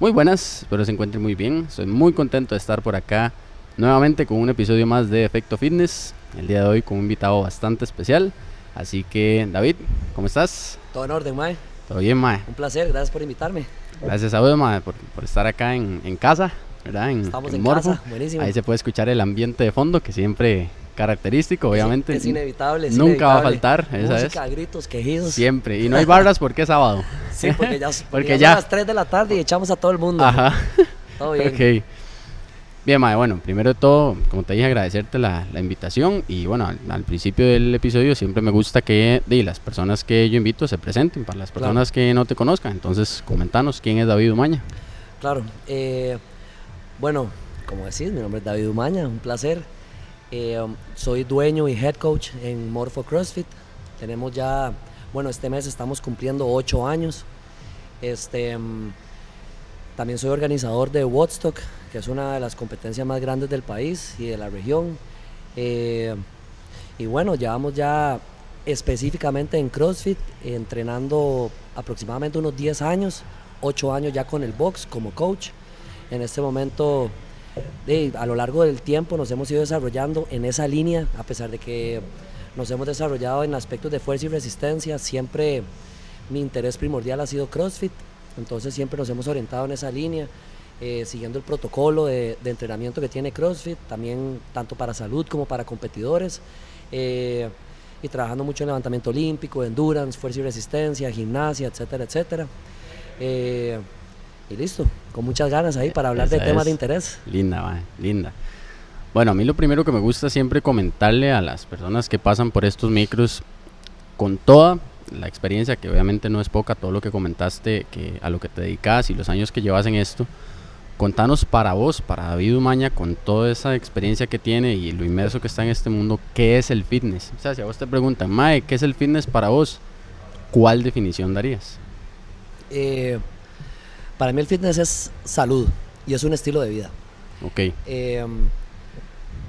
Muy buenas, espero se encuentren muy bien. Estoy muy contento de estar por acá nuevamente con un episodio más de Efecto Fitness. El día de hoy con un invitado bastante especial. Así que, David, ¿cómo estás? Todo en orden, Mae. Todo bien, Mae. Un placer, gracias por invitarme. Gracias a vos, Mae, por, por estar acá en, en casa, ¿verdad? En, Estamos en, Morfo. casa, buenísimo. Ahí se puede escuchar el ambiente de fondo, que siempre característico, obviamente. Es inevitable. es Nunca va a faltar, esa Música, gritos, quejidos. Siempre. Y no hay barras porque es sábado. Sí, porque ya, Porque ya, son las 3 de la tarde y echamos a todo el mundo. Ajá. Todo bien. Ok. Bien, Mae, bueno, primero de todo, como te dije, agradecerte la, la invitación y bueno, al, al principio del episodio siempre me gusta que di, las personas que yo invito se presenten para las Claro. personas que no te conozcan. Entonces, comentanos quién es David Umaña. Claro. eh, bueno, como decís, mi nombre es David Umaña, un placer. Eh, um, soy dueño y head coach en Morpho CrossFit. Tenemos ya, bueno, este mes estamos cumpliendo 8 años. Este, mm, también soy organizador de Woodstock, que es una de las competencias más grandes del país y de la región. Eh, y bueno, llevamos ya específicamente en CrossFit entrenando aproximadamente unos 10 años, 8 años ya con el box como coach. En este momento, a lo largo del tiempo nos hemos ido desarrollando en esa línea, a pesar de que nos hemos desarrollado en aspectos de fuerza y resistencia, siempre mi interés primordial ha sido CrossFit, entonces siempre nos hemos orientado en esa línea, eh, siguiendo el protocolo de, de entrenamiento que tiene CrossFit, también tanto para salud como para competidores, eh, y trabajando mucho en levantamiento olímpico, endurance, fuerza y resistencia, gimnasia, etcétera, etcétera. Eh, y listo, con muchas ganas ahí para hablar de temas de interés. Linda, Mae, linda. Bueno, a mí lo primero que me gusta siempre comentarle a las personas que pasan por estos micros, con toda la experiencia, que obviamente no es poca, todo lo que comentaste, que a lo que te dedicas y los años que llevas en esto, contanos para vos, para David Umaña, con toda esa experiencia que tiene y lo inmerso que está en este mundo, ¿qué es el fitness? O sea, si a vos te preguntan, Mae, ¿qué es el fitness para vos? ¿Cuál definición darías? Eh, para mí el fitness es salud y es un estilo de vida. Ok, Eh,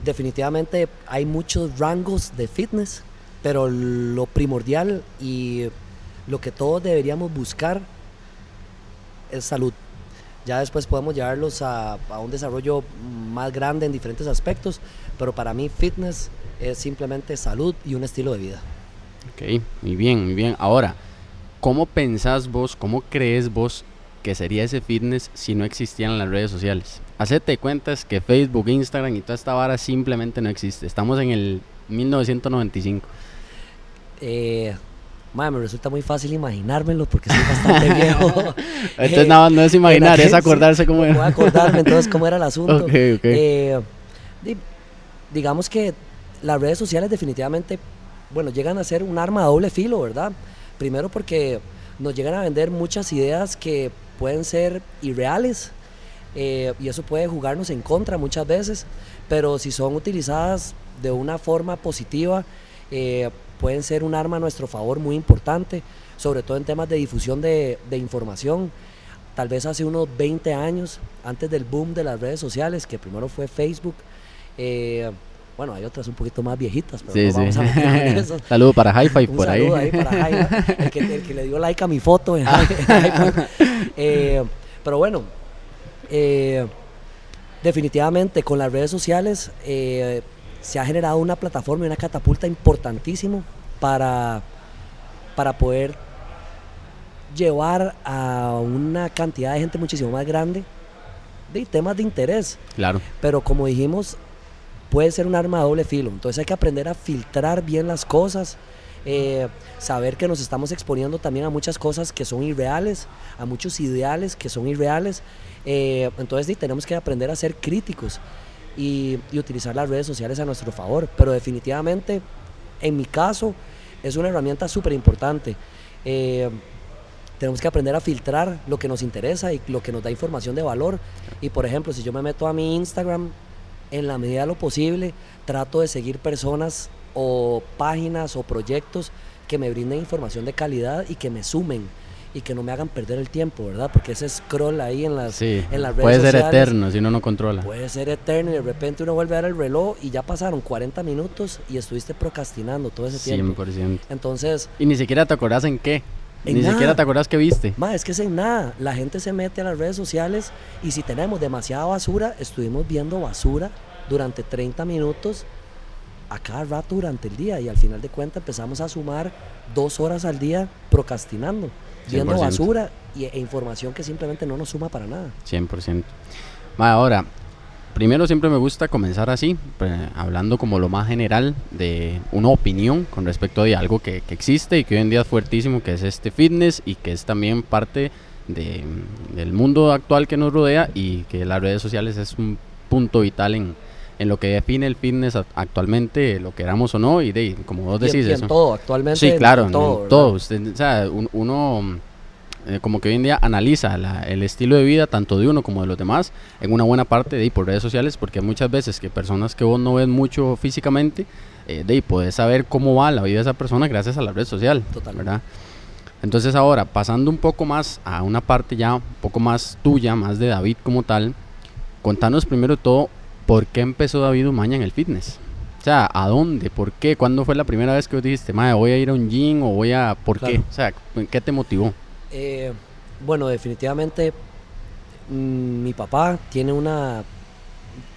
definitivamente hay muchos rangos de fitness, pero lo primordial y lo que todos deberíamos buscar es salud. Ya después podemos llevarlos a, a un desarrollo más grande en diferentes aspectos, pero para mí fitness es simplemente salud y un estilo de vida. Ok, muy bien, muy bien. Ahora, ¿cómo pensás vos, cómo crees vos que sería ese fitness si no existieran las redes sociales? Hacete cuentas que Facebook, Instagram y toda esta vara simplemente no existe. Estamos en el 1995. Eh, mae, me resulta muy fácil imaginármelo porque soy bastante viejo. Entonces nada, no es imaginar, es acordarse cómo Voy a era. acordarme entonces cómo era el asunto. Ok, ok. Eh, di- digamos que las redes sociales definitivamente, bueno, llegan a ser un arma a doble filo, ¿verdad? Primero porque nos llegan a vender muchas ideas que pueden ser irreales eh, y eso puede jugarnos en contra muchas veces, pero si son utilizadas de una forma positiva, eh, pueden ser un arma a nuestro favor muy importante, sobre todo en temas de difusión de, información. Tal vez hace unos 20 años, antes del boom de las redes sociales, que primero fue Facebook, eh, bueno, hay otras un poquito más viejitas, pero Sí, no sí. vamos a meternos en eso. Saludo para Hi-Fi por ahí. saludo ahí para Jaime, el que, el que le dio like a mi foto. en Hi-Fi. Eh, pero bueno, eh, definitivamente con las redes sociales eh, se ha generado una plataforma y una catapulta importantísimo para, para poder llevar a una cantidad de gente muchísimo más grande de temas de interés Claro, pero como dijimos, puede ser un arma de doble filo. Entonces hay que aprender a filtrar bien las cosas, eh, saber que nos estamos exponiendo también a muchas cosas que son irreales, a muchos ideales que son irreales. Eh, entonces sí, tenemos que aprender a ser críticos y, y utilizar las redes sociales a nuestro favor. Pero definitivamente, en mi caso, es una herramienta súper importante. Eh, tenemos que aprender a filtrar lo que nos interesa y lo que nos da información de valor. Y por ejemplo, si yo me meto a mi Instagram, en la medida de lo posible, trato de seguir personas o páginas o proyectos que me brinden información de calidad y que me sumen y que no me hagan perder el tiempo, ¿verdad? Porque ese scroll ahí en las, sí. en las redes Puede ser sociales eterno si uno no controla. Puede ser eterno y de repente uno vuelve a ver el reloj y ya pasaron 40 minutos y estuviste procrastinando todo ese tiempo. 100%. Entonces, Y ni siquiera te acordás en qué. Ni siquiera te acuerdas que viste. Ma, es que es en nada. La gente se mete a las redes sociales y si tenemos demasiada basura, estuvimos viendo basura durante 30 minutos a cada rato durante el día y al final de cuentas empezamos a sumar dos horas al día procrastinando, viendo 100%. basura y, e información que simplemente no nos suma para nada. 100%. Ma, ahora, primero siempre me gusta comenzar así, pues, hablando como lo más general de una opinión con respecto a algo que, que existe y que hoy en día es fuertísimo, que es este fitness y que es también parte de, del mundo actual que nos rodea y que las redes sociales es un punto vital en, en lo que define el fitness actualmente, lo queramos o no, y de, como vos Y en- decís y en eso. todo, actualmente. Sí, claro, en todo, todo. Usted, o sea, un- uno eh, como que hoy en día analiza la- el estilo de vida tanto de uno como de los demás en una buena parte de ahí por redes sociales, porque muchas veces que personas que vos no ves mucho físicamente, eh, de ahí puedes saber cómo va la vida de esa persona gracias a la red social, Totalmente. ¿verdad? Entonces ahora, pasando un poco más a una parte ya un poco más tuya, más de David como tal, contanos primero todo, ¿por qué empezó David Umaña en el fitness? O sea, ¿a dónde? ¿Por qué? ¿Cuándo fue la primera vez que vos dijiste, madre, voy a ir a un gym o voy a... ¿Por qué? O sea, ¿qué te motivó? Eh, bueno, definitivamente mm, mi papá tiene una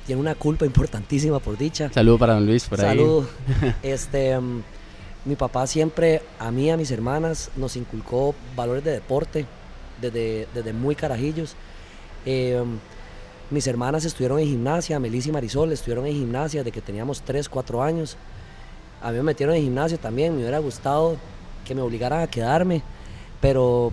tiene una culpa importantísima por dicha. Saludo para don Luis por ahí. Saludo. este, mm, mi papá siempre a mí y a mis hermanas nos inculcó valores de deporte desde, desde muy carajillos. Eh, mm, mis hermanas estuvieron en gimnasia, Melissa y Marisol estuvieron en gimnasia desde que teníamos 3, 4 años. A mí me metieron en gimnasio también, me hubiera gustado que me obligaran a quedarme, pero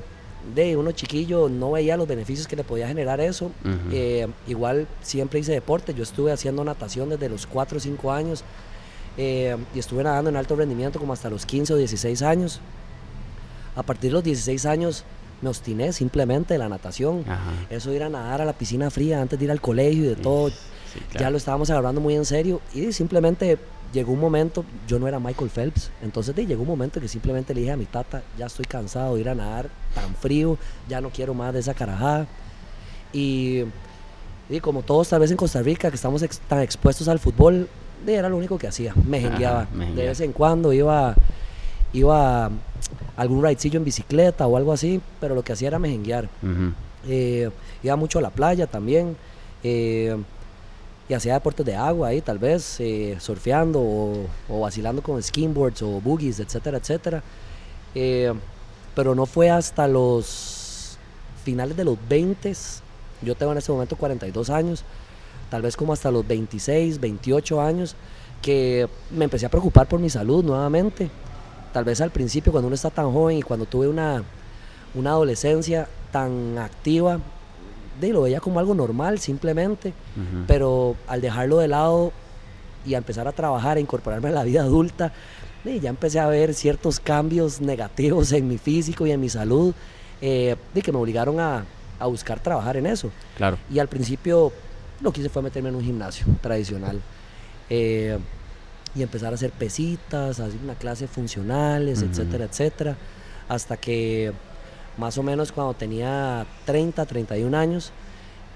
de uno chiquillo no veía los beneficios que le podía generar eso. Eh, igual siempre hice deporte, yo estuve haciendo natación desde los 4 o 5 años eh, y estuve nadando en alto rendimiento como hasta los 15 o 16 años. A partir de los 16 años me obstiné simplemente de la natación. Ajá. Eso de ir a nadar a la piscina fría antes de ir al colegio y de todo, Sí, ya lo estábamos agarrando muy en serio y simplemente llegó un momento, yo no era Michael Phelps, entonces de, llegó un momento que simplemente le dije a mi tata, ya estoy cansado de ir a nadar tan frío, ya no quiero más de esa carajada. Y, y como todos tal vez en Costa Rica, que estamos ex- tan expuestos al fútbol, de, era lo único que hacía, me jengueaba. De vez en cuando iba, iba a algún ridecillo en bicicleta o algo así, pero lo que hacía era mejenguear. Ujú. Eh, iba mucho a la playa también. eh, y hacía deportes de agua ahí, tal vez, eh, surfeando o, vacilando con skimboards o boogies, etcétera, etcétera. Eh, pero no fue hasta los finales de los 20, yo tengo en este momento 42 años, tal vez como hasta los 26, 28 años, que me empecé a preocupar por mi salud nuevamente. Tal vez al principio, cuando uno está tan joven y cuando tuve una, una adolescencia tan activa, de, lo veía como algo normal simplemente, pero al dejarlo de lado y a empezar a trabajar, a incorporarme a la vida adulta, de, ya empecé a ver ciertos cambios negativos en mi físico y en mi salud, eh, de que me obligaron a, a buscar trabajar en eso. Claro. Y al principio lo que hice fue meterme en un gimnasio tradicional. eh, y empezar a hacer pesitas, hacer una clase funcionales, etcétera, etcétera. Hasta que más o menos cuando tenía 30, 31 años,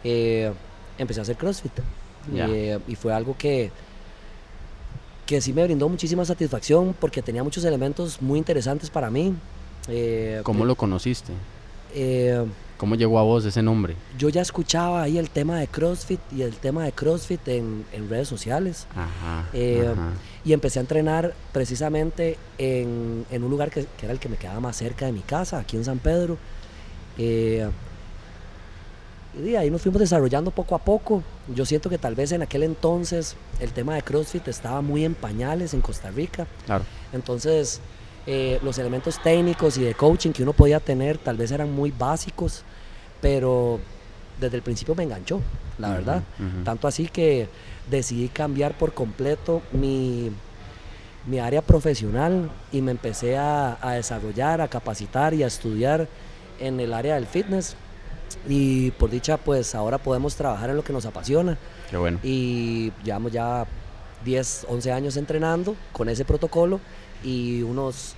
eh, empecé a hacer CrossFit. Eh, y fue algo que, que sí me brindó muchísima satisfacción porque tenía muchos elementos muy interesantes para mí. Eh, ¿Cómo lo conociste? ¿Cómo llegó a vos ese nombre? yo ya escuchaba ahí el tema de CrossFit y el tema de CrossFit en, en redes sociales. Ajá. Eh, ajá. Y empecé a entrenar precisamente en, en un lugar que, que era el que me quedaba más cerca de mi casa, aquí en San Pedro. Eh, y ahí nos fuimos desarrollando poco a poco. Yo siento que tal vez en aquel entonces el tema de CrossFit estaba muy en pañales en Costa Rica. Claro. Entonces, eh, los elementos técnicos y de coaching que uno podía tener tal vez eran muy básicos, pero desde el principio me enganchó, la Ujú, verdad. ujú. Tanto así que decidí cambiar por completo mi, mi área profesional y me empecé a, a desarrollar, a capacitar y a estudiar en el área del fitness. Y por dicha, pues ahora podemos trabajar en lo que nos apasiona. Qué bueno. Y llevamos ya 10, 11 años entrenando con ese protocolo y unos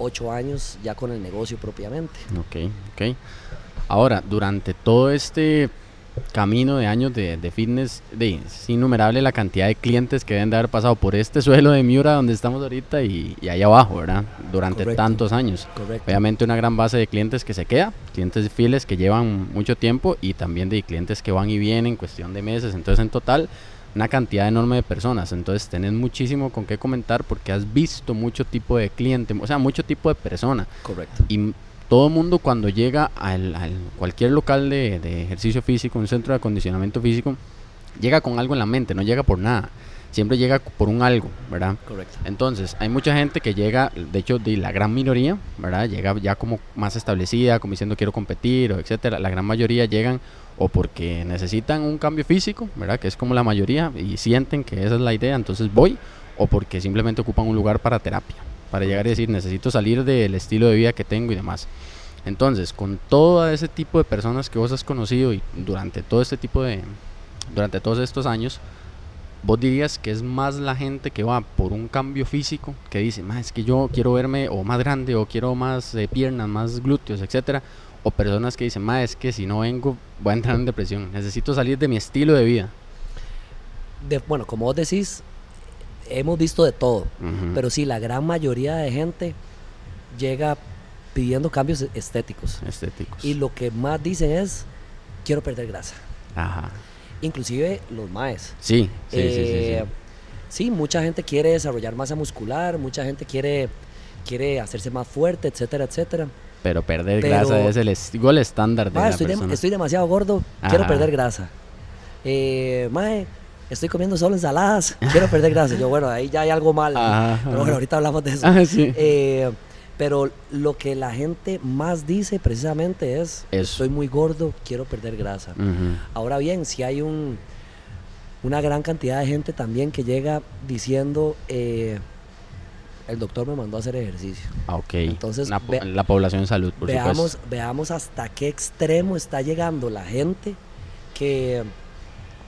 8 años ya con el negocio propiamente. Ok, ok. Ahora, durante todo este camino de años de, de fitness, de, es innumerable la cantidad de clientes que deben de haber pasado por este suelo de Miura donde estamos ahorita y, y ahí abajo, ¿verdad? Durante Correcto. tantos años. Correcto. Obviamente una gran base de clientes que se queda, clientes fieles que llevan mucho tiempo y también de clientes que van y vienen en cuestión de meses. Entonces en total una cantidad enorme de personas. Entonces tenés muchísimo con qué comentar porque has visto mucho tipo de cliente, o sea, mucho tipo de persona. Correcto. Y todo el mundo cuando llega al, al cualquier local de, de ejercicio físico, un centro de acondicionamiento físico, llega con algo en la mente, no llega por nada. Siempre llega por un algo, ¿verdad? Correcto. Entonces, hay mucha gente que llega, de hecho, de la gran minoría, ¿verdad? Llega ya como más establecida, como diciendo quiero competir, o etcétera. La gran mayoría llegan o porque necesitan un cambio físico, ¿verdad? Que es como la mayoría y sienten que esa es la idea, entonces voy, o porque simplemente ocupan un lugar para terapia, para llegar y decir necesito salir del estilo de vida que tengo y demás. Entonces, con todo ese tipo de personas que vos has conocido y durante todo este tipo de, durante todos estos años, vos dirías que es más la gente que va por un cambio físico, que dice, "Ma, es que yo quiero verme o más grande o quiero más eh, piernas, más glúteos, etcétera, o personas que dicen, "Ma, es que si no vengo voy a entrar en depresión, necesito salir de mi estilo de vida." De- bueno, como vos decís, hemos visto de todo. Pero sí, la gran mayoría de gente llega pidiendo cambios estéticos. estéticos. Y lo que más dicen es, quiero perder grasa. Ajá. Inclusive los maes. Sí, sí, sí, sí, sí. Eh, sí, mucha gente quiere desarrollar masa muscular, mucha gente quiere, quiere hacerse más fuerte, etcétera, etcétera. Pero perder pero- grasa es el, est- estándar de la estoy, persona. estoy demasiado gordo, quiero perder grasa. Eh, mae, estoy comiendo solo ensaladas, quiero perder grasa. Yo, bueno, ahí ya hay algo mal. Ajá, Pero bueno, ahorita hablamos de eso. Ah, sí. Eh, pero lo que la gente más dice precisamente es, Eso. estoy muy gordo, quiero perder grasa. Ahora bien, si hay un, una gran cantidad de gente también que llega diciendo, eh, el doctor me mandó a hacer ejercicio. Ah, ok. Entonces, po- la población en salud, por Veamos, supuesto. veamos hasta qué extremo está llegando la gente que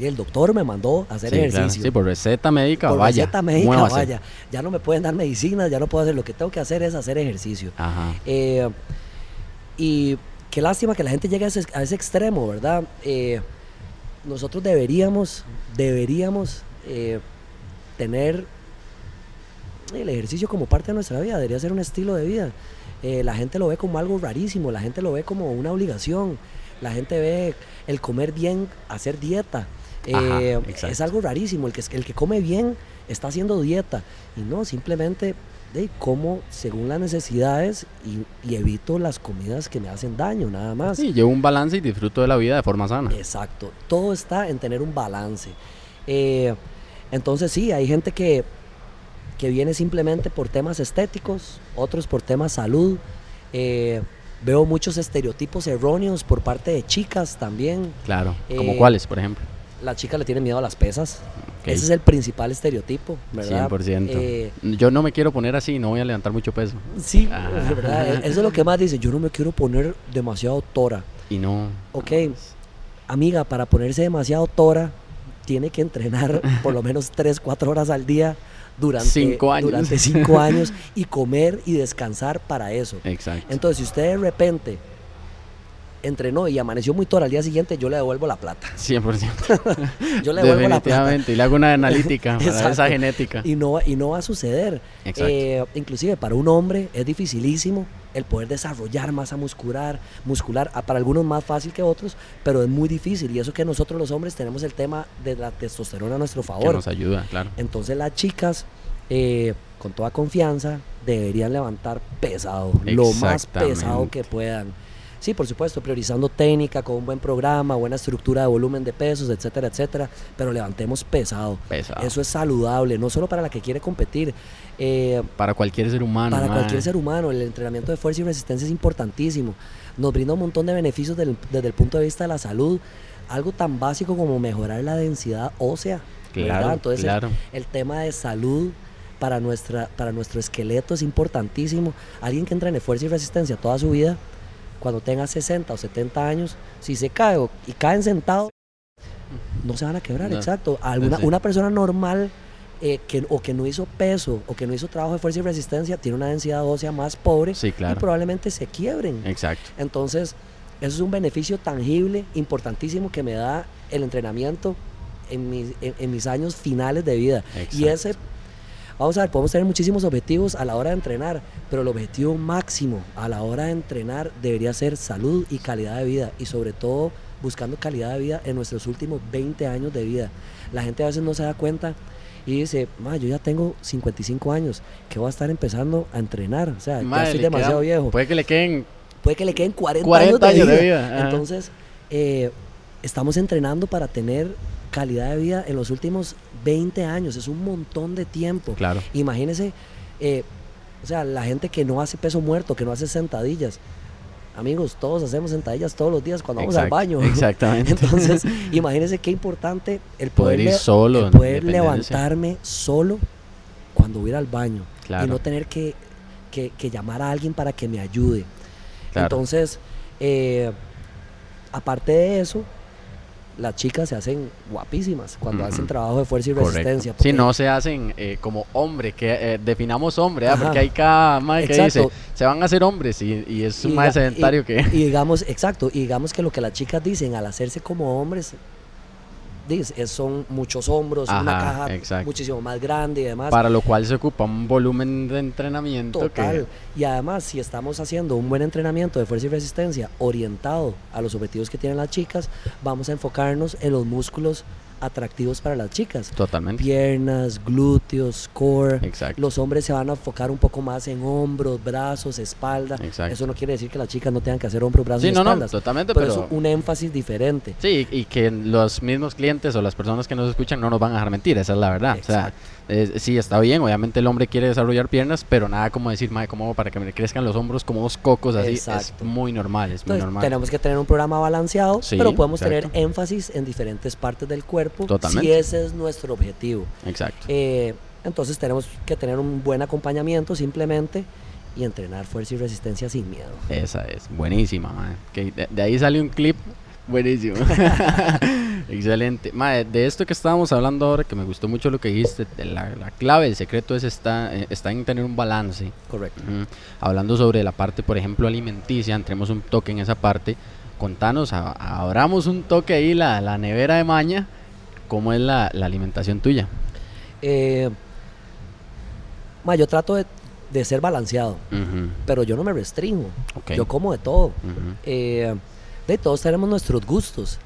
y el doctor me mandó a hacer Sí, claro. ejercicio. Sí, por receta médica, Por vaya. receta médica, muévase. vaya. Ya no me pueden dar medicinas, ya no puedo hacer. Lo que tengo que hacer es hacer ejercicio. Ajá. Eh, y qué lástima que la gente llegue a ese, a ese extremo, ¿verdad? Eh, nosotros deberíamos, deberíamos eh, tener el ejercicio como parte de nuestra vida, debería ser un estilo de vida. Eh, la gente lo ve como algo rarísimo, la gente lo ve como una obligación, la gente ve el comer bien, hacer dieta. Eh, es algo rarísimo, el que, el que come bien está haciendo dieta y no, simplemente de como según las necesidades y, y evito las comidas que me hacen daño, nada más. Sí, llevo un balance y disfruto de la vida de forma sana. Exacto, todo está en tener un balance. Eh, entonces sí, hay gente que, que viene simplemente por temas estéticos, otros por temas salud. Eh, veo muchos estereotipos erróneos por parte de chicas también. Claro. ¿Como Eh, cuáles, por ejemplo? La chica le tiene miedo a las pesas. Ese es el principal estereotipo, ¿verdad? 100%. Eh, Yo no me quiero poner así, no voy a levantar mucho peso. sí, Ah. ¿verdad? Eso es lo que más dice. Yo no me quiero poner demasiado tora. Y no. Ok, amiga, para ponerse demasiado tora, tiene que entrenar por lo menos 3, 4 horas al día durante Cinco años. durante cinco años y comer y descansar para eso. Exacto. Entonces, si usted de repente entrenó y amaneció muy tora al día siguiente, yo le devuelvo la plata. 100%. Yo le devuelvo la plata. Definitivamente. Y le hago una analítica para esa genética. Y no, va- y no va a suceder. Exacto. Eh, inclusive para un hombre es dificilísimo el poder desarrollar masa muscular, muscular, para algunos más fácil que otros, pero es muy difícil. Y eso que nosotros los hombres tenemos el tema de la testosterona a nuestro Que favor. nos ayuda, claro. Entonces las chicas, eh, con toda confianza, deberían levantar pesado, lo más pesado que puedan. Sí, por supuesto, priorizando técnica, con un buen programa, buena estructura de volumen de pesos, etcétera, etcétera, pero levantemos pesado. Pesado. Eso es saludable, no solo para la que quiere competir, eh, Para cualquier ser humano. para cualquier ser humano. El entrenamiento de fuerza y resistencia es importantísimo. Nos brinda un montón de beneficios del- desde el punto de vista de la salud. Algo tan básico como mejorar la densidad ósea. ¿verdad? Claro, Entonces, el, tema de salud para, nuestra, para nuestro esqueleto es importantísimo. Alguien que entrene fuerza y resistencia toda su vida, cuando tenga 60 o 70 años, si se cae o- y caen sentados, no se van a quebrar, No. exacto. Alguna, Sí. Una persona normal eh, que, o que no hizo peso o que no hizo trabajo de fuerza y resistencia tiene una densidad ósea más pobre Sí, y claro. probablemente se quiebren. Exacto. Entonces, Eso es un beneficio tangible, importantísimo que me da el entrenamiento en mis, en, en mis años finales de vida. Y Exacto. ese, vamos a ver, podemos tener muchísimos objetivos a la hora de entrenar, pero el objetivo máximo a la hora de entrenar debería ser salud y calidad de vida. Y sobre todo buscando calidad de vida en nuestros últimos 20 años de vida. La gente a veces no se da cuenta y dice, "Ma, yo ya tengo 55 años, que voy a estar empezando a entrenar. O sea, ya estoy demasiado viejo. Puede que le queden Puede que le queden 40, 40 años, de, años de vida. vida. Entonces, eh, estamos entrenando para tener calidad de vida en los últimos 20 años. Es un montón de tiempo. Claro. Imagínense, eh, o sea, la gente que no hace peso muerto, que no hace sentadillas. Amigos, todos hacemos sentadillas todos los días cuando vamos al baño. Exactamente. Entonces, imagínense qué importante el Poder poder, ir solo, el poder levantarme solo cuando voy al baño Claro. y no tener que, que- que llamar a alguien para que me ayude. Claro. Entonces, eh, aparte de eso, las chicas se hacen guapísimas cuando hacen trabajo de fuerza y Correcto. resistencia. Si no se hacen eh, como hombre, que eh, definamos hombre, ¿ah? Porque hay cada madre que dice, se van a hacer hombres y, y es un más sedentario y- que... Y digamos, exacto, y digamos que lo que las chicas dicen al hacerse como hombres, es- son muchos hombros, una caja exacto. muchísimo más grande y demás. Para lo cual se ocupa un volumen de entrenamiento Total. Y además, si estamos haciendo un buen entrenamiento de fuerza y resistencia orientado a los objetivos que tienen las chicas, vamos a enfocarnos en los músculos atractivos para las chicas. Totalmente. Piernas, glúteos, core. Exacto. Los hombres se van a enfocar un poco más en hombros, brazos, espalda. Exacto. Eso no quiere decir que las chicas no tengan que hacer hombros, brazos Sí, y no, no, totalmente, pero, pero... es un énfasis diferente. Sí, y que los mismos clientes o las personas que nos escuchan no nos van a dejar mentir, esa es la verdad. O sea, eh, sí, está bien, obviamente el hombre quiere desarrollar piernas, pero nada como decir, madre, ¿cómo hago para que me crezcan los hombros como dos cocos así? Es muy normal, es muy Entonces, normal. tenemos que tener un programa balanceado, Sí, pero podemos exacto. tener énfasis en diferentes partes del cuerpo Totalmente. si ese es nuestro objetivo. Exacto. Eh, entonces tenemos que tener un buen acompañamiento simplemente y entrenar fuerza y resistencia sin miedo. Esa es, buenísima. Que de, de ahí sale un clip buenísimo. Excelente. Mae, de esto que estábamos hablando ahora, que me gustó mucho lo que dijiste, la, la clave, el secreto es está, eh, está en tener un balance. Correcto. Hablando sobre la parte, por ejemplo, alimenticia, entremos un toque en esa parte. Contanos, a- abramos un toque ahí, la, la nevera de maña, ¿cómo es la, la alimentación tuya? Eh, ma, yo trato de, de ser balanceado, pero yo no me restringo. Yo como de todo. Eh, de todos tenemos nuestros gustos.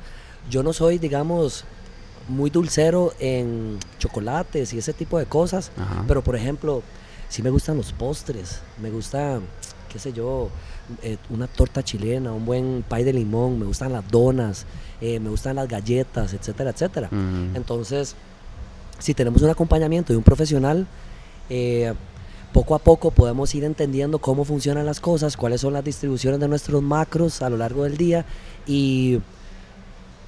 Yo no soy, digamos, muy dulcero en chocolates y ese tipo de cosas, ajá. pero por ejemplo, sí me gustan los postres, me gusta, qué sé yo, eh, una torta chilena, un buen pay de limón, me gustan las donas, eh, me gustan las galletas, etcétera, etcétera. Entonces, si tenemos un acompañamiento de un profesional, eh, poco a poco podemos ir entendiendo cómo funcionan las cosas, cuáles son las distribuciones de nuestros macros a lo largo del día y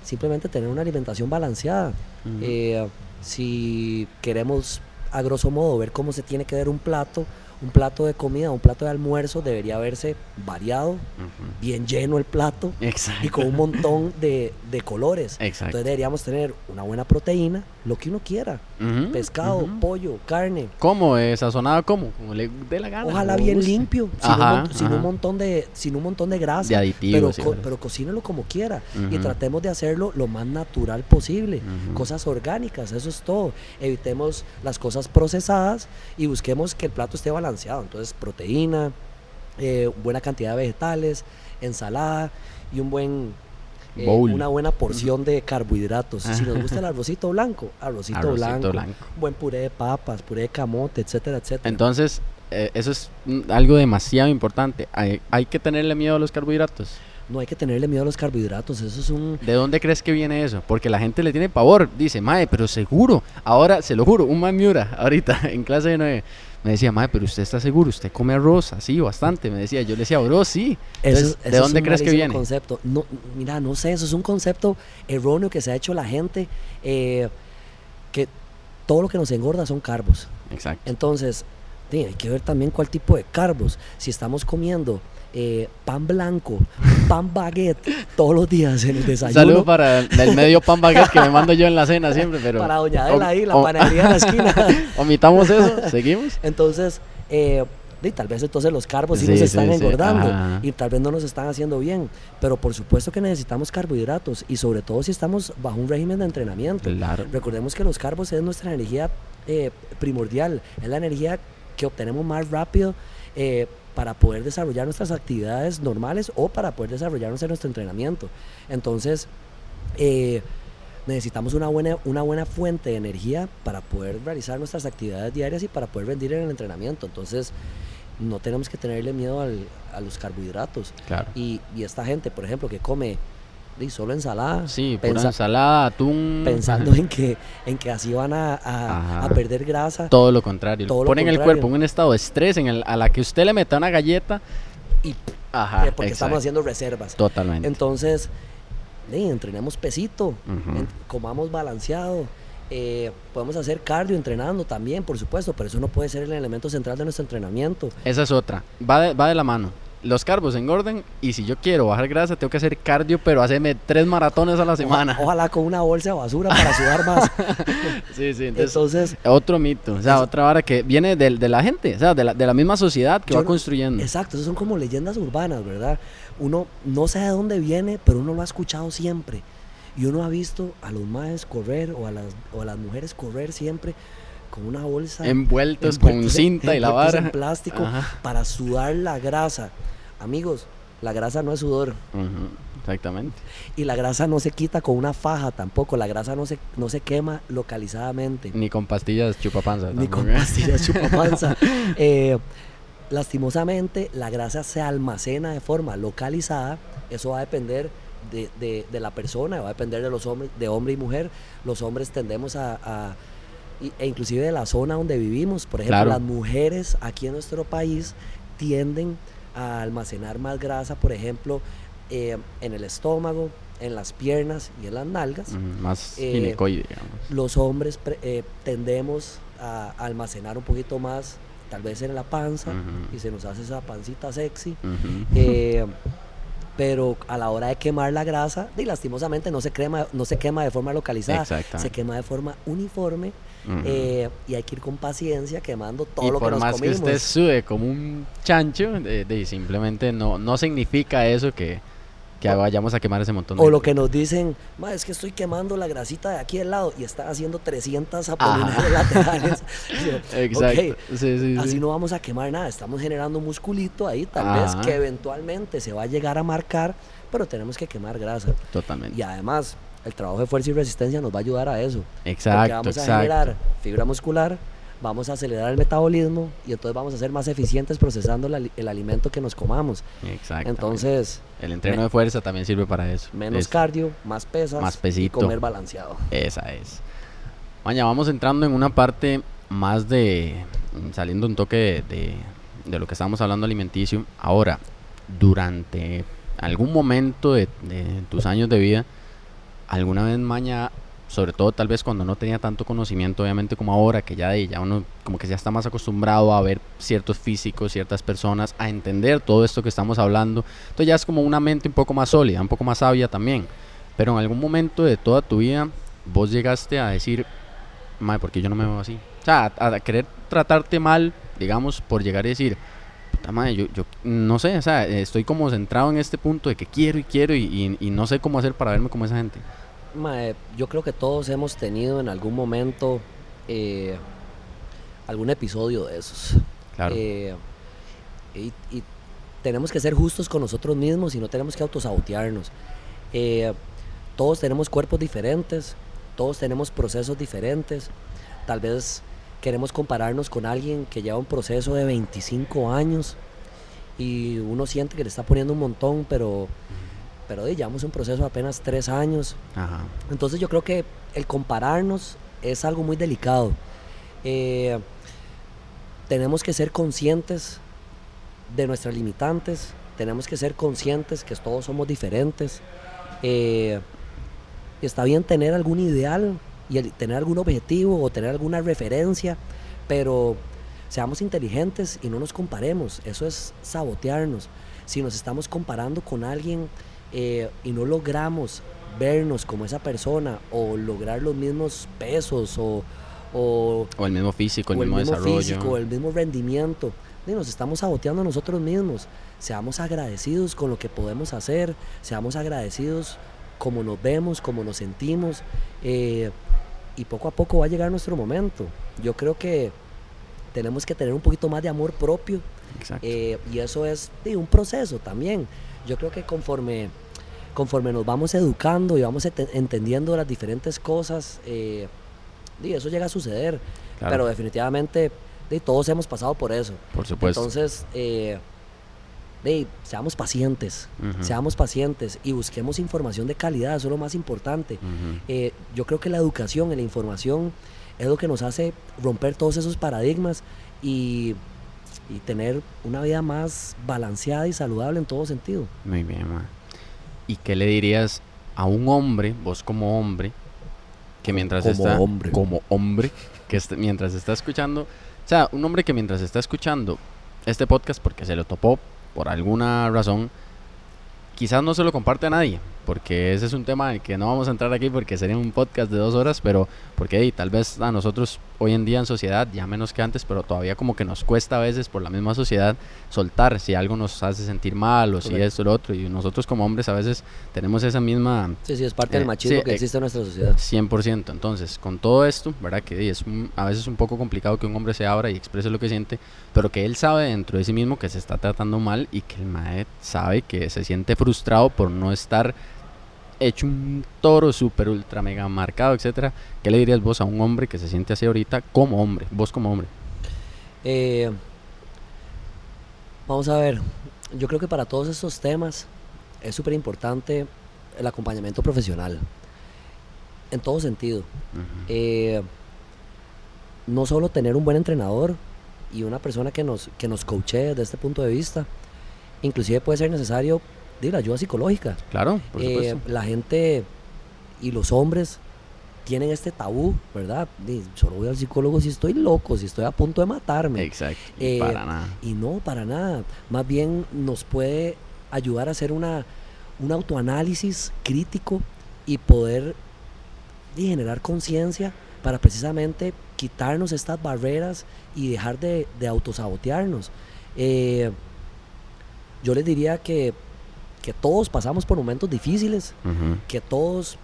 simplemente tener una alimentación balanceada. Eh, si queremos a grosso modo ver cómo se tiene que ver un plato, un plato de comida, un plato de almuerzo debería verse variado, bien lleno el plato Exacto. y con un montón de, de colores. Exacto. Entonces deberíamos tener una buena proteína, lo que uno quiera, pescado, pollo, carne. ¿Cómo? ¿Eh, ¿Sazonado cómo? Como le dé la gana. Ojalá bien guste. limpio, sin, Ajá, un, sin montón de, sin un montón de grasa. De aditivos. pero, co- pero cocínelo como quiera y tratemos de hacerlo lo más natural posible. Cosas orgánicas, eso es todo. Evitemos las cosas procesadas y busquemos que el plato esté balanceado. Entonces, proteína, eh, buena cantidad de vegetales, ensalada y un buen eh, una buena porción de carbohidratos. Si nos gusta el arrocito blanco, arrocito, Arrocito blanco, blanco. buen puré de papas, puré de camote, etcétera, etcétera. Entonces, eh, eso es algo demasiado importante. Hay, hay que tenerle miedo a los carbohidratos. no hay que tenerle miedo a los carbohidratos, eso es un ¿De dónde crees que viene eso? Porque la gente le tiene pavor. Dice, mae, pero seguro. Ahora, se lo juro, un man Miura, ahorita en clase de 9, me decía, mae, pero usted está seguro, usted come arroz, así, bastante. Me decía, yo le decía, bro, sí. Eso, es- ¿De es dónde un crees que viene? concepto. No, mira, no sé, eso es un concepto erróneo que se ha hecho la gente, eh, que todo lo que nos engorda son carbos. Exacto. Entonces, sí, hay que ver también cuál tipo de carbos. Si estamos comiendo eh, pan blanco, pan baguette todos los días en el Un desayuno. saludo para el, el medio pan baguette que me mando yo en la cena siempre, pero... para Doña Adela ahí, la panadería de la esquina. Omitamos eso, seguimos. Entonces, eh, y tal vez entonces los carbos sí, Sí, nos están sí. engordando y tal vez no nos están haciendo bien. Pero por supuesto que necesitamos carbohidratos y sobre todo si estamos bajo un régimen de entrenamiento. Claro. Recordemos que los carbos es nuestra energía eh, primordial, es la energía que obtenemos más rápido eh, para poder desarrollar nuestras actividades normales o para poder desarrollarnos en nuestro entrenamiento. Entonces, eh, necesitamos una buena, una buena fuente de energía para poder realizar nuestras actividades diarias y para poder rendir en el entrenamiento. Entonces, no tenemos que tenerle miedo al- a los carbohidratos. Claro. Y, y esta gente, por ejemplo, que come di, solo ensalada, Sí, pura ensalada, atún. pensando en que, en que así van a, a- perder grasa Todo lo contrario. Todo lo Ponen el contrario. cuerpo en un estado de estrés en el, a la que usted le meta una galleta. y Ajá. porque estamos haciendo reservas. Totalmente. Entonces, di, entrenemos pesito, en- comamos balanceado. eh, podemos hacer cardio entrenando también, por supuesto, pero eso no puede ser el elemento central de nuestro entrenamiento. Esa es otra. Va de, va de la mano. Los carbos engordan y si yo quiero bajar grasa tengo que hacer cardio, pero hacerme tres maratones a la semana. Oja- Ojalá con una bolsa de basura para sudar más. Sí, sí. Entonces, Entonces, otro mito. O sea, Es- otra vara que viene de, la gente, o sea, de la, de la misma sociedad que va no- construyendo. Exacto, eso son como leyendas urbanas, ¿verdad? Uno no sé de dónde viene, pero uno lo ha escuchado siempre. Y uno ha visto a los maes correr o a las, o a las mujeres correr siempre con una bolsa. Envueltos con envueltos en- cinta y la vara. en plástico Ajá. para sudar la grasa. Amigos, la grasa no es sudor. Exactamente. Y la grasa no se quita con una faja tampoco. La grasa no se, no se quema localizadamente. Ni con pastillas chupapanza. Ni con tampoco. pastillas chupapanza. Eh, lastimosamente, la grasa se almacena de forma localizada. Eso va a depender de, de- de la persona, va a depender de los hombres, de hombre y mujer. Los hombres tendemos a, a- y- e inclusive de la zona donde vivimos. Por ejemplo, Claro. las mujeres aquí en nuestro país tienden a almacenar más grasa, por ejemplo, eh, en el estómago, en las piernas y en las nalgas Más Eh, ginecoide, digamos. los hombres pre- eh, tendemos a almacenar un poquito más, tal vez en la panza, y se nos hace esa pancita sexy. Eh, pero a la hora de quemar la grasa, y lastimosamente no se, quema, no se quema de forma localizada, se quema de forma uniforme Ujú. eh, y hay que ir con paciencia quemando todo y lo que por nos más comimos. que usted sude como un chancho, de, de- simplemente no, no significa eso que, que vayamos a quemar ese montón de O lo que nos dicen, "Ma, es que estoy quemando la grasita de aquí al lado y están haciendo 300 abdominales laterales. Y yo, Exacto. "Ok, Sí, sí, Así sí. no vamos a quemar nada, estamos generando un musculito ahí, tal Ajá. vez que eventualmente se va a llegar a marcar, pero tenemos que quemar grasa. Totalmente. Y además, el trabajo de fuerza y resistencia nos va a ayudar a eso. porque Exacto, vamos a exacto. generar fibra muscular, vamos a acelerar el metabolismo y entonces vamos a ser más eficientes procesando el, ali- el alimento que nos comamos. Exactamente. Entonces, el entreno de fuerza también sirve para eso. menos Es- cardio, más pesas más y pesito. comer balanceado. Esa es. Maña, vamos entrando en una parte más de. saliendo un toque de, de- de lo que estábamos hablando alimenticio. Ahora, durante algún momento de, de tus años de vida, alguna vez, Maña, sobre todo tal vez cuando no tenía tanto conocimiento, obviamente como ahora, que ya, ya uno como que ya está más acostumbrado a ver ciertos físicos, ciertas personas, a entender todo esto que estamos hablando. Entonces ya es como una mente un poco más sólida, un poco más sabia también. Pero en algún momento de toda tu vida, vos llegaste a decir, madre, ¿por qué yo no me veo así? O sea, a, a querer tratarte mal, digamos, por llegar y decir, madre, yo, yo no sé, o sea, estoy como centrado en este punto de que quiero y quiero y, y- y no sé cómo hacer para verme como esa gente. Mae, yo creo que todos hemos tenido en algún momento eh, algún episodio de esos. Claro. Eh, y, y tenemos que ser justos con nosotros mismos y no tenemos que autosabotearnos. Eh, todos tenemos cuerpos diferentes, todos tenemos procesos diferentes. Tal vez queremos compararnos con alguien que lleva un proceso de 25 años y uno siente que le está poniendo un montón, pero, pero llevamos un proceso de apenas 3 años. Ajá. Entonces yo creo que el compararnos es algo muy delicado. Eh, tenemos que ser conscientes de nuestras limitantes, tenemos que ser conscientes que todos somos diferentes. Eh, está bien tener algún ideal y el- tener algún objetivo o tener alguna referencia, pero seamos inteligentes y no nos comparemos. Eso es sabotearnos. Si nos estamos comparando con alguien eh, y no logramos vernos como esa persona o lograr los mismos pesos o, o, O el mismo físico, el o mismo, desarrollo. físico, el mismo rendimiento. Y nos estamos saboteando a nosotros mismos. Seamos agradecidos con lo que podemos hacer, seamos agradecidos como nos vemos, como nos sentimos. eh, y poco a poco va a llegar nuestro momento. Yo creo que tenemos que tener un poquito más de amor propio Exacto. eh, y eso es sí, un proceso también. Yo creo que conforme, conforme nos vamos educando y vamos ente- entendiendo las diferentes cosas, eh, sí, eso llega a suceder. Claro. Pero definitivamente sí, todos hemos pasado por eso. Por supuesto. Entonces, eh, seamos pacientes, seamos pacientes y busquemos información de calidad, eso es lo más importante. Eh, yo creo que la educación y la información es lo que nos hace romper todos esos paradigmas y, y tener una vida más balanceada y saludable en todo sentido. Muy bien, ma. ¿Y qué le dirías a un hombre, vos como hombre, que mientras Como está hombre. como hombre, que mientras está escuchando, o sea, un hombre que mientras está escuchando este podcast porque se lo topó por alguna razón, quizás no se lo comparte a nadie, porque ese es un tema en el que no vamos a entrar aquí porque sería un podcast de dos horas, pero porque hey, tal vez a nosotros hoy en día en sociedad, ya menos que antes, pero todavía como que nos cuesta a veces por la misma sociedad soltar si algo nos hace sentir mal o si esto o lo otro, y nosotros como hombres a veces tenemos esa misma Sí, sí, es parte Eh, del machismo sí, que eh, existe en nuestra sociedad. 100%. Entonces, con todo esto, ¿verdad? Que di, es un- a veces un poco complicado que un hombre se abra y exprese lo que siente, pero que él sabe dentro de sí mismo que se está tratando mal y que el mae sabe que se siente frustrado por no estar hecho un toro súper ultra mega marcado, etcétera. ¿Qué le dirías vos a un hombre que se siente así ahorita como hombre? Vos como hombre. Eh, vamos a ver, yo creo que para todos estos temas es súper importante el acompañamiento profesional, en todo sentido. Eh, no solo tener un buen entrenador y una persona que nos, que nos coachee desde este punto de vista, inclusive puede ser necesario de la ayuda psicológica. Claro, por Eh, supuesto. la gente y los hombres tienen este tabú, ¿verdad? De, solo voy al psicólogo si estoy loco, si estoy a punto de matarme. Exacto. y eh, para nada. Y no, para nada. Más bien nos puede ayudar a hacer una, un autoanálisis crítico y poder y generar conciencia para precisamente quitarnos estas barreras y dejar de, de autosabotearnos. Eh, yo les diría que, que todos pasamos por momentos difíciles, que todos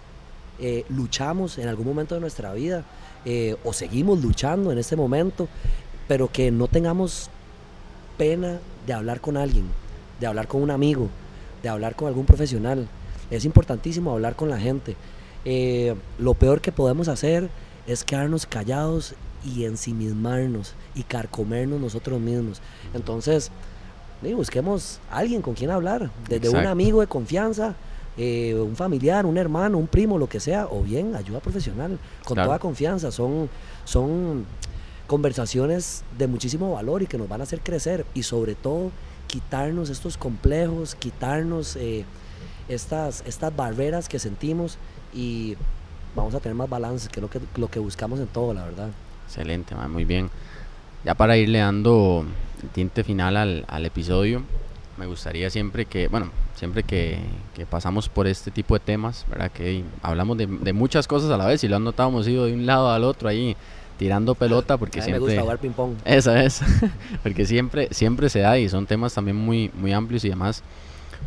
eh, luchamos en algún momento de nuestra vida eh, o seguimos luchando en este momento, pero que no tengamos pena de hablar con alguien, de hablar con un amigo, de hablar con algún profesional. Es importantísimo hablar con la gente. Eh, lo peor que podemos hacer es quedarnos callados y ensimismarnos y carcomernos nosotros mismos. Entonces, sí, busquemos a alguien con quien hablar, desde un amigo de confianza, eh, un familiar, un hermano, un primo, lo que sea, o bien ayuda profesional, con Claro. toda confianza. Son, son conversaciones de muchísimo valor y que nos van a hacer crecer y sobre todo quitarnos estos complejos, quitarnos eh, estas, estas barreras que sentimos y vamos a tener más balance, que es lo que, lo que buscamos en todo, la verdad. Excelente, muy bien. Ya para irle dando el tinte final al, al episodio, me gustaría siempre que, bueno, siempre que, que pasamos por este tipo de temas, ¿verdad? Que hablamos de, de muchas cosas a la vez y lo han notado, hemos ido de un lado al otro ahí tirando pelota porque a mí me siempre... gusta jugar ping pong. Esa es, porque siempre, siempre se da y son temas también muy, muy amplios y demás.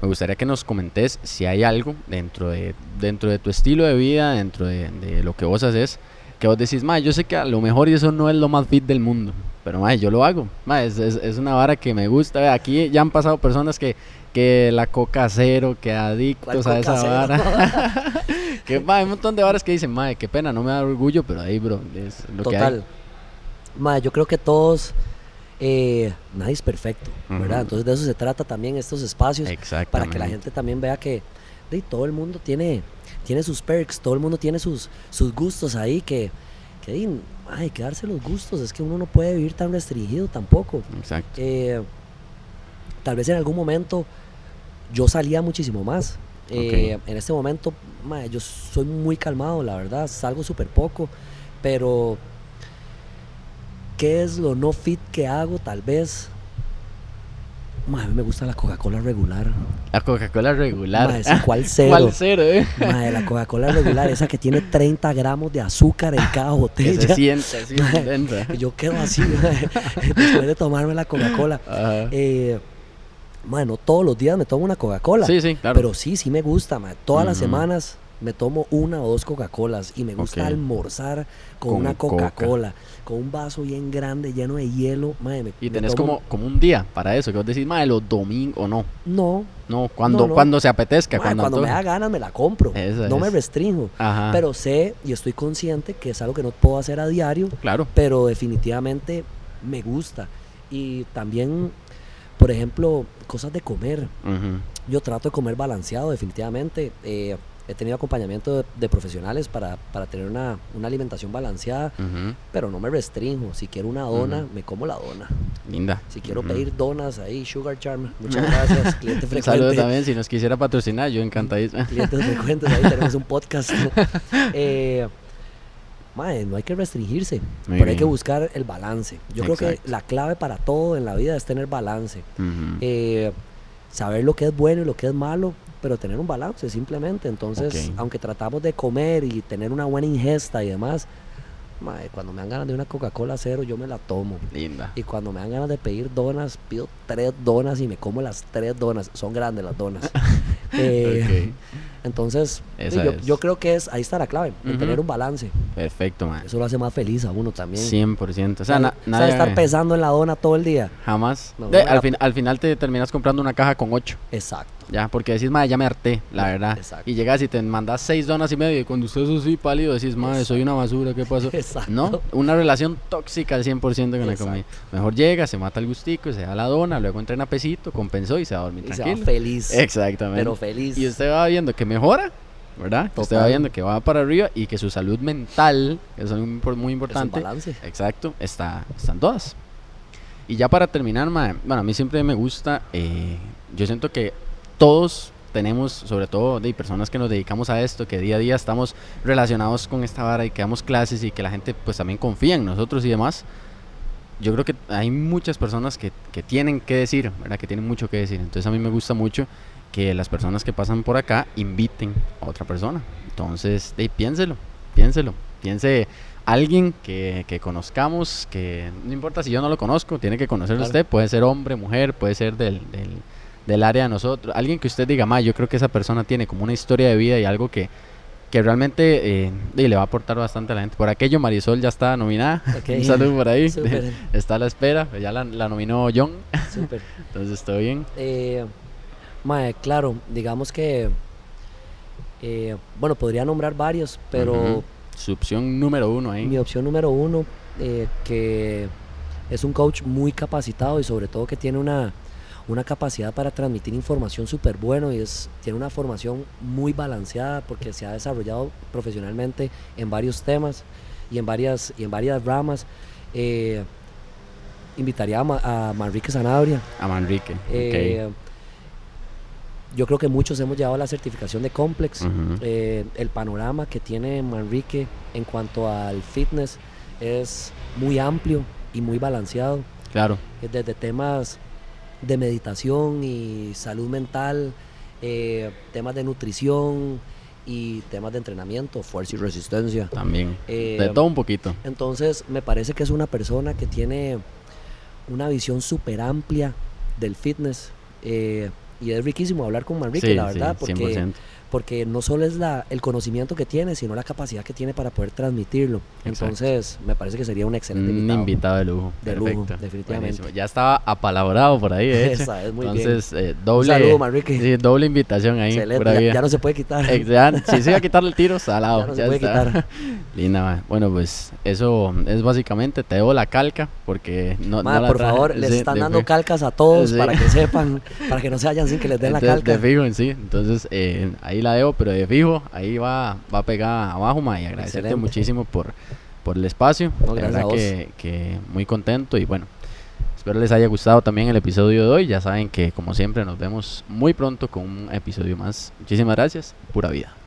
Me gustaría que nos comentes si hay algo dentro de, dentro de tu estilo de vida, dentro de, de lo que vos haces, que vos decís, ma, yo sé que a lo mejor y eso no es lo más fit del mundo, pero ma, yo lo hago. Ma, es, es, es una vara que me gusta. Aquí ya han pasado personas que, que la coca cero, que adictos ¿Cuál a esa Cero? vara. que ma, hay un montón de varas que dicen, ma, qué pena, no me da orgullo, pero ahí, bro, es lo que hay. Total. Ma, yo creo que todos, eh, nadie es perfecto. Entonces de eso se trata también estos espacios, para que la gente también vea que de, todo el mundo tiene, tiene sus perks, todo el mundo tiene sus, sus gustos ahí, que, que di, ay, que darse los gustos, es que uno no puede vivir tan restringido tampoco. Exacto. Eh, tal vez en algún momento yo salía muchísimo más. Eh, En este momento, ma, yo soy muy calmado, la verdad, salgo súper poco, pero ¿qué es lo no fit que hago? Tal vez Ma, a mí me gusta la Coca-Cola regular. La Coca-Cola regular. ¿Cuál cero? ¿Cuál cero, eh? Ma, la Coca-Cola regular, esa que tiene 30 gramos de azúcar en cada Que botella. se siente así Ma. Yo quedo así, después de tomarme la Coca-Cola. Eh, no todos los días me tomo una Coca-Cola. Sí, sí, claro. Pero sí, sí me gusta. Todas las semanas me tomo una o dos Coca-Colas y me gusta almorzar con, Con una Coca. Con un vaso bien grande lleno de hielo. ma, me- y tenés tomo- como, como un día para eso, que vos decís, madre, los domingos, o no. No, No, cuando, No, no. cuando se apetezca, cuando, cuando me da ganas me la compro. No me es. restringo. Ajá. Pero sé y estoy consciente que es algo que no puedo hacer a diario, claro. pero definitivamente me gusta. Y también, por ejemplo, cosas de comer. Yo trato de comer balanceado, definitivamente. Eh, he tenido acompañamiento de, de profesionales para, para tener una, una alimentación balanceada, pero no me restringo. Si quiero una dona, me como la dona. Linda. Si quiero pedir donas ahí, Sugar Charm, muchas gracias, cliente frecuente. también, si nos quisiera patrocinar, yo encantadísimo. clientes frecuentes, ahí tenemos un podcast. eh, mae, no hay que restringirse, Muy pero hay que buscar el balance. Yo creo que la clave para todo en la vida es tener balance. Eh, saber lo que es bueno y lo que es malo, pero tener un balance simplemente. Entonces, aunque tratamos de comer y tener una buena ingesta y demás, mae, cuando me dan ganas de una Coca-Cola cero, yo me la tomo. Linda. Y cuando me dan ganas de pedir donas, pido tres donas y me como las tres donas. Son grandes las donas. Eh, Entonces, yo, creo que es ahí está la clave, en Ujú. tener un balance. Perfecto, man. Eso lo hace más feliz a uno también. 100%. O sea, ¿Sabe- na- sabe estar pensando en la dona todo el día. Jamás. No, De- no, al, la- fin- al final te terminas comprando una caja con 8. Exacto. Ya, porque decís, madre, ya me harté, la verdad. Exacto. Y llegas y te mandas 6 donas y medio. Y cuando usted es así pálido, decís, madre, soy una basura, ¿qué pasó? Exacto. No, una relación tóxica al 100% con la comida. Mejor llega, se mata el gustico, se da la dona, luego entrena pesito, compensó y se va a dormir Y se va tranquilo. feliz. Exactamente. Pero feliz. Y usted va viendo que mejora, ¿verdad? Usted va viendo que va para arriba y que su salud mental, que es algo muy impor- muy Es un importante, balance. exacto, está, están todas. Y ya para terminar, mae, bueno, a mí siempre me gusta, eh, yo siento que todos tenemos, sobre todo de personas que nos dedicamos a esto, que día a día estamos relacionados con esta vara y que damos clases y que la gente pues también confía en nosotros y demás. Yo creo que hay muchas personas que, que tienen que decir, ¿verdad? Que tienen mucho que decir. Entonces a mí me gusta mucho que las personas que pasan por acá inviten a otra persona. Entonces, de, piénselo, piénselo. Piense alguien que, que conozcamos, que no importa si yo no lo conozco, tiene que conocerlo Claro. usted. Puede ser hombre, mujer, puede ser del, del, del área de nosotros. Alguien que usted diga, ma, yo creo que esa persona tiene como una historia de vida y algo que, que realmente eh, de, le va a aportar bastante a la gente. Por aquello, Marisol ya está nominada. Ok. Un saludo por ahí. Súper. Está a la espera. Ya la, la nominó John. Súper. Entonces, todo bien. Eh, mae, claro, digamos que. eh, bueno, podría nombrar varios, pero. Su opción número uno ahí. mi opción número uno, eh, que es un coach muy capacitado y sobre todo que tiene una, una capacidad para transmitir información súper bueno y es, tiene una formación muy balanceada porque se ha desarrollado profesionalmente en varios temas y en varias, y en varias ramas. Eh, invitaría a, Ma- a Manrique Sanabria. A Manrique. Eh, Yo creo que muchos hemos llevado la certificación de Complex. Eh, el panorama que tiene Manrique en cuanto al fitness es muy amplio y muy balanceado. Claro. Eh, Desde temas de meditación y salud mental, eh, temas de nutrición y temas de entrenamiento, fuerza y resistencia. También. Eh, de todo un poquito. Entonces, me parece que es una persona que tiene una visión súper amplia del fitness. eh, y es riquísimo hablar con Manrique, Sí, la sí, verdad, porque, 100%. Porque no solo es la, el conocimiento que tiene, sino la capacidad que tiene para poder transmitirlo. Exacto. Entonces, me parece que sería un excelente Un invitado. invitado de lujo. De lujo, Perfecto. definitivamente. Buenísimo. Ya estaba apalabrado por ahí, de hecho. Esa es muy bien. Entonces, eh, Un doble. saludo, Manrique. sí, doble invitación ahí. Excelente, pura ya, ya no se puede quitar. Eh, ya, si se iba a quitarle el tiro, salado. Ya no se ya puede está. quitar. Linda, ma. Bueno, pues eso es básicamente. Te debo la calca porque no, Ma, no la por favor, les Sí, están dando calcas a todos Sí. para que sepan, para que no se vayan sin que les den la de, calca. de fijo en sí. Entonces, eh, ahí la debo, pero de fijo, ahí va, va pegada abajo, ma. Y agradecerte Excelente. muchísimo por, por el espacio. No, gracias verdad que, que muy contento y bueno. Espero les haya gustado también el episodio de hoy. Ya saben que, como siempre, nos vemos muy pronto con un episodio más. Muchísimas gracias. Pura vida.